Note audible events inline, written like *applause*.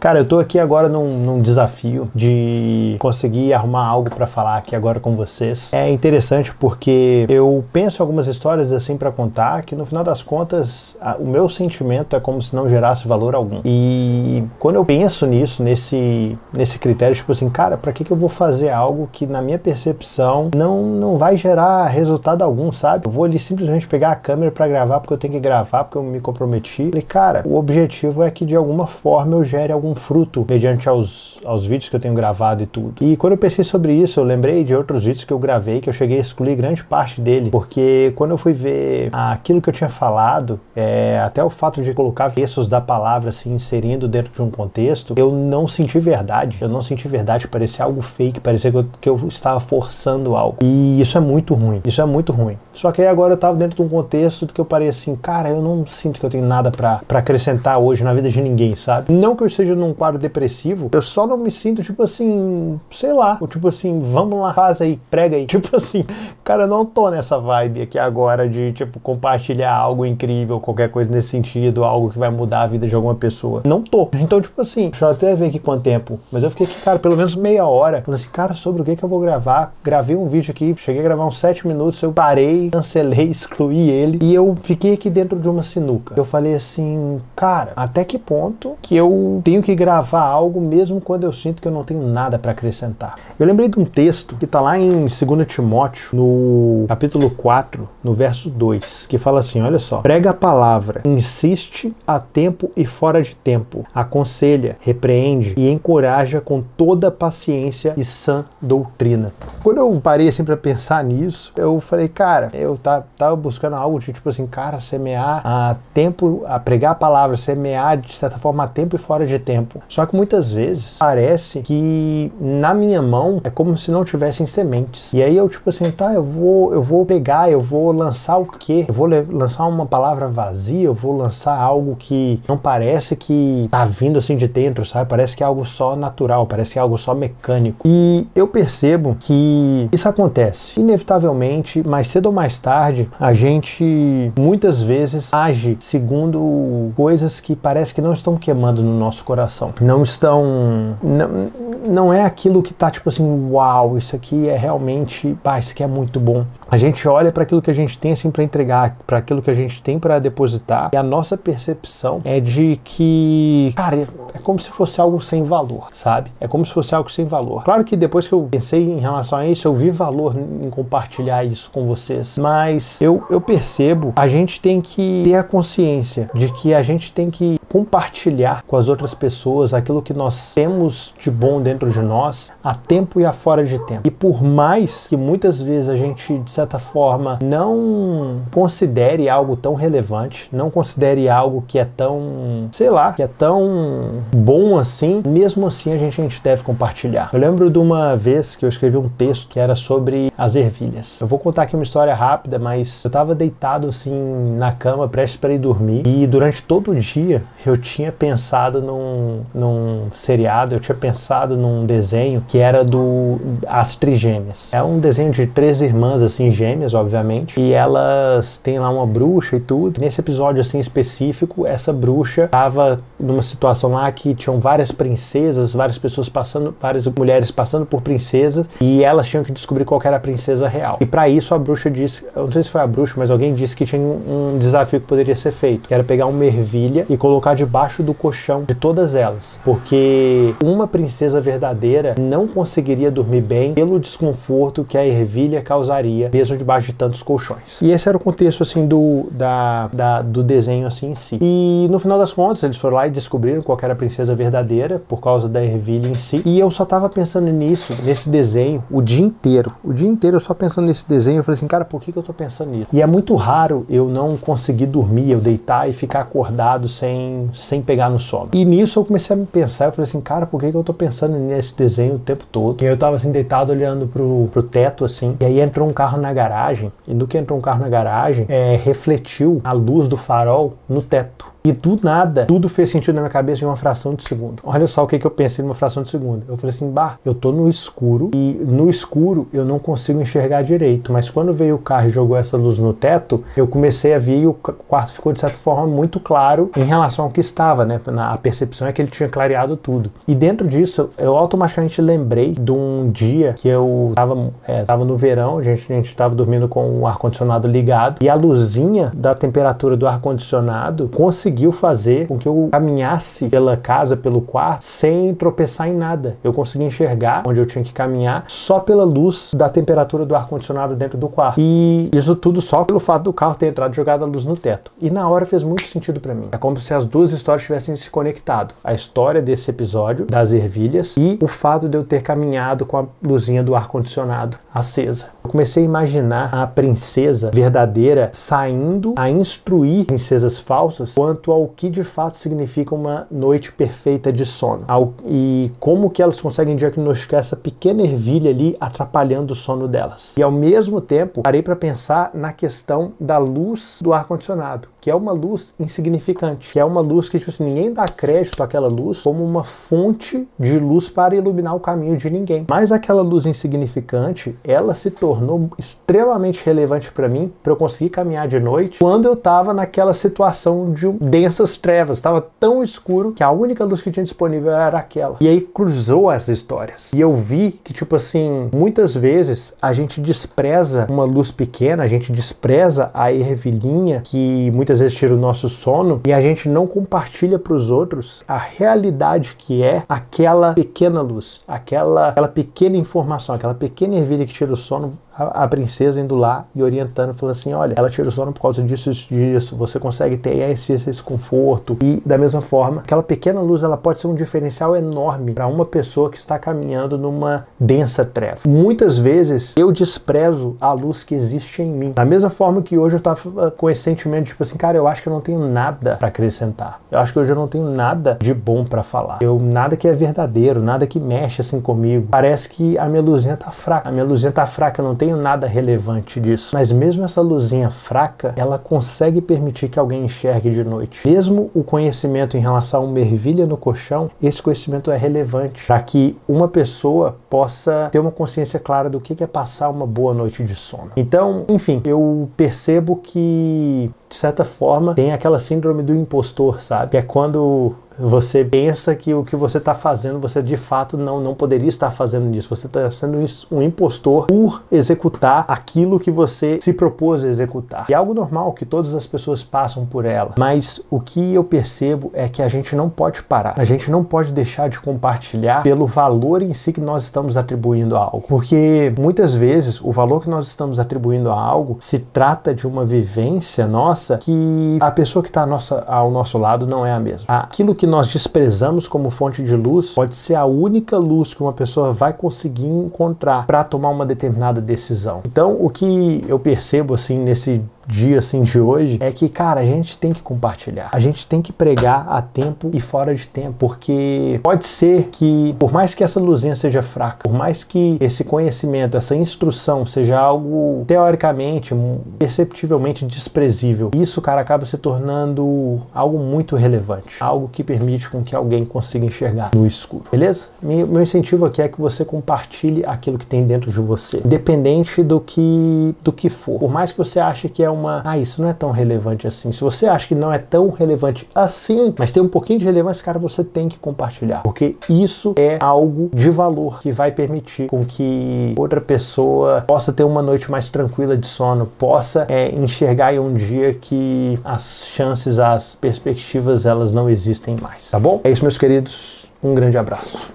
Cara, eu tô aqui agora num, num desafio de conseguir arrumar algo para falar aqui agora com vocês. É interessante porque eu penso algumas histórias assim para contar que no final das contas a, o meu sentimento é como se não gerasse valor algum. E quando eu penso nisso, nesse, nesse critério, tipo assim, cara, para que, que eu vou fazer algo que na minha percepção não, não vai gerar resultado algum, sabe? Eu vou ali simplesmente pegar a câmera para gravar porque eu tenho que gravar, porque eu me comprometi. Falei, cara, o objetivo é que de alguma forma eu gere algum fruto mediante aos, aos vídeos que eu tenho gravado e tudo. E quando eu pensei sobre isso, eu lembrei de outros vídeos que eu gravei, que eu cheguei a excluir grande parte dele, porque quando eu fui ver aquilo que eu tinha falado, é, até o fato de colocar versos da palavra assim, inserindo dentro de um contexto, eu não senti verdade. Eu não senti verdade, parecia algo fake, parecia que eu, que eu estava forçando algo. E isso é muito ruim. Isso é muito ruim. Só que aí agora eu tava dentro de um contexto que eu parei assim, cara, eu não sinto que eu tenho nada para acrescentar hoje na vida de ninguém, sabe? Não que eu esteja num quadro depressivo, eu só não me sinto, tipo assim, sei lá, ou tipo assim, vamos lá, faz aí, prega aí. *laughs* Tipo assim, cara, eu não tô nessa vibe aqui agora de, tipo, compartilhar algo incrível, qualquer coisa nesse sentido, algo que vai mudar a vida de alguma pessoa. Não tô. Então, tipo assim, deixa eu até ver aqui quanto tempo, mas eu fiquei aqui, cara, pelo menos meia hora, falando assim, cara, sobre o que que eu vou gravar? Gravei um vídeo aqui, cheguei a gravar uns sete minutos, eu parei, cancelei, *laughs* excluí ele, e eu fiquei aqui dentro de uma sinuca. Eu falei assim, cara, até que ponto que eu tenho que gravar algo mesmo quando eu sinto que eu não tenho nada para acrescentar. Eu lembrei de um texto que está lá em 2 Timóteo, no capítulo 4, no verso 2, que fala assim: olha só, prega a palavra, insiste a tempo e fora de tempo, aconselha, repreende e encoraja com toda paciência e sã doutrina. Quando eu parei assim para pensar nisso, eu falei, cara, eu tava buscando algo de tipo assim, cara, semear a tempo, a pregar a palavra, semear de certa forma a tempo e fora de tempo. Só que muitas vezes parece que na minha mão é como se não tivessem sementes. E aí eu tipo assim, tá, eu vou, eu vou pegar, eu vou lançar o quê? Eu vou lançar uma palavra vazia, eu vou lançar algo que não parece que tá vindo assim de dentro, sabe? Parece que é algo só natural, parece que é algo só mecânico. E eu percebo que isso acontece inevitavelmente, mais cedo ou mais tarde, a gente muitas vezes age segundo coisas que parece que não estão queimando no nosso coração. Não estão. Não, não é aquilo que tá tipo assim, uau, isso aqui é realmente. Ah, isso aqui é muito bom. A gente olha para aquilo que a gente tem assim para entregar, para aquilo que a gente tem para depositar, e a nossa percepção é de que, cara, é como se fosse algo sem valor, sabe? É como se fosse algo sem valor. Claro que depois que eu pensei em relação a isso, eu vi valor em compartilhar isso com vocês, mas eu, eu percebo, a gente tem que ter a consciência de que a gente tem que compartilhar com as outras pessoas aquilo que nós temos de bom dentro de nós, a tempo e a fora de tempo. E por mais que muitas vezes a gente, de certa forma, não considere algo tão relevante, não considere algo que é tão, sei lá, que é tão bom assim, mesmo assim a gente, a gente deve compartilhar. Eu lembro de uma vez que eu escrevi um texto que era sobre as ervilhas. Eu vou contar aqui uma história rápida, mas eu estava deitado assim na cama, prestes para ir dormir, e durante todo o dia eu tinha pensado num, num seriado, eu tinha pensado num desenho que era do As Trigêmeas. É um desenho de três irmãs, assim, gêmeas, obviamente, e elas têm lá uma bruxa e tudo. Nesse episódio, assim, específico, essa bruxa estava numa situação lá que tinham várias princesas, várias pessoas passando, várias mulheres passando por princesas, e elas tinham que descobrir qual era a princesa real. E para isso a bruxa disse, eu não sei se foi a bruxa, mas alguém disse que tinha um desafio que poderia ser feito, que era pegar uma ervilha e colocar debaixo do colchão de todas elas, porque uma princesa verdadeira não conseguiria dormir bem pelo desconforto que a ervilha causaria, mesmo debaixo de tantos colchões. E esse era o contexto assim do, da, da, do desenho assim em si. E no final das contas, eles foram lá e descobriram qual era a princesa verdadeira por causa da ervilha em si. E eu só tava pensando nisso, nesse desenho, o dia inteiro. O dia inteiro eu só pensando nesse desenho, eu falei assim, cara, por que, que eu tô pensando nisso? E é muito raro eu não conseguir dormir, eu deitar e ficar acordado sem sem, pegar no sono. E nisso eu comecei a me pensar, eu falei assim, cara, por que, que eu tô pensando nesse desenho o tempo todo? E eu tava assim, deitado olhando pro, pro teto, assim, e aí entrou um carro na garagem, e no que entrou um carro na garagem, é, refletiu a luz do farol no teto. E do nada, tudo fez sentido na minha cabeça em uma fração de segundo. Olha só o que, que eu pensei numa fração de segundo. Eu falei assim, bah, eu tô no escuro e no escuro eu não consigo enxergar direito. Mas quando veio o carro e jogou essa luz no teto, eu comecei a ver e o quarto ficou de certa forma muito claro em relação ao que estava, né? A percepção é que ele tinha clareado tudo. E dentro disso, eu automaticamente lembrei de um dia que eu tava, é, tava no verão, a gente, a gente tava dormindo com o ar-condicionado ligado e a luzinha da temperatura do ar-condicionado conseguiu fazer com que eu caminhasse pela casa, pelo quarto, sem tropeçar em nada. Eu consegui enxergar onde eu tinha que caminhar só pela luz da temperatura do ar-condicionado dentro do quarto. E isso tudo só pelo fato do carro ter entrado e jogado a luz no teto. E na hora fez muito sentido para mim. É como se as duas histórias tivessem se conectado. A história desse episódio das ervilhas e o fato de eu ter caminhado com a luzinha do ar-condicionado acesa. Eu comecei a imaginar a princesa verdadeira saindo a instruir princesas falsas quanto ao que de fato significa uma noite perfeita de sono. E como que elas conseguem diagnosticar essa pequena ervilha ali atrapalhando o sono delas. E ao mesmo tempo, parei para pensar na questão da luz do ar-condicionado que é uma luz insignificante, que é uma luz que tipo assim, ninguém dá crédito àquela luz como uma fonte de luz para iluminar o caminho de ninguém. Mas aquela luz insignificante, ela se tornou extremamente relevante para mim, para eu conseguir caminhar de noite, quando eu estava naquela situação de densas trevas, estava tão escuro que a única luz que tinha disponível era aquela. E aí cruzou as histórias. E eu vi que tipo assim, muitas vezes a gente despreza uma luz pequena, a gente despreza a ervilhinha que muitas muitas vezes tira o nosso sono e a gente não compartilha para os outros a realidade que é aquela pequena luz, aquela, aquela pequena informação, aquela pequena ervilha que tira o sono a, princesa indo lá e orientando, falando assim: olha, ela tira o sono por causa disso, isso, disso, você consegue ter esse, esse, conforto. E da mesma forma, aquela pequena luz ela pode ser um diferencial enorme para uma pessoa que está caminhando numa densa treva. Muitas vezes eu desprezo a luz que existe em mim. Da mesma forma que hoje eu estava com esse sentimento, tipo assim, cara, eu acho que eu não tenho nada para acrescentar. Eu acho que hoje eu não tenho nada de bom para falar. Eu nada que é verdadeiro, nada que mexe assim comigo. Parece que a minha luzinha tá fraca. A minha luzinha tá fraca, eu não tenho nada relevante disso. Mas mesmo essa luzinha fraca, ela consegue permitir que alguém enxergue de noite. Mesmo o conhecimento em relação a uma ervilha no colchão, esse conhecimento é relevante para que uma pessoa possa ter uma consciência clara do que é passar uma boa noite de sono. Então, enfim, eu percebo que de certa forma, tem aquela síndrome do impostor, sabe? Que é quando você pensa que o que você está fazendo, você de fato não, não poderia estar fazendo isso. Você está sendo um impostor por executar aquilo que você se propôs a executar. E é algo normal que todas as pessoas passam por ela. Mas o que eu percebo é que a gente não pode parar. A gente não pode deixar de compartilhar pelo valor em si que nós estamos atribuindo a algo. Porque muitas vezes o valor que nós estamos atribuindo a algo se trata de uma vivência nossa que a pessoa que está ao nosso lado não é a mesma. Aquilo que nós desprezamos como fonte de luz pode ser a única luz que uma pessoa vai conseguir encontrar para tomar uma determinada decisão. Então, o que eu percebo assim nesse dia assim de hoje é que, cara, a gente tem que compartilhar. A gente tem que pregar a tempo e fora de tempo, porque pode ser que, por mais que essa luzinha seja fraca, por mais que esse conhecimento, essa instrução seja algo teoricamente, perceptivelmente desprezível, isso, cara, acaba se tornando algo muito relevante, algo que permite com que alguém consiga enxergar no escuro. Beleza? Meu incentivo aqui é que você compartilhe aquilo que tem dentro de você, independente do que do que for. Por mais que você ache que é uma, ah, isso não é tão relevante assim. Se você acha que não é tão relevante assim, mas tem um pouquinho de relevância, cara, você tem que compartilhar, porque isso é algo de valor que vai permitir com que outra pessoa possa ter uma noite mais tranquila de sono, possa é, enxergar em um dia que as chances, as perspectivas, elas não existem mais, tá bom? É isso, meus queridos. Um grande abraço.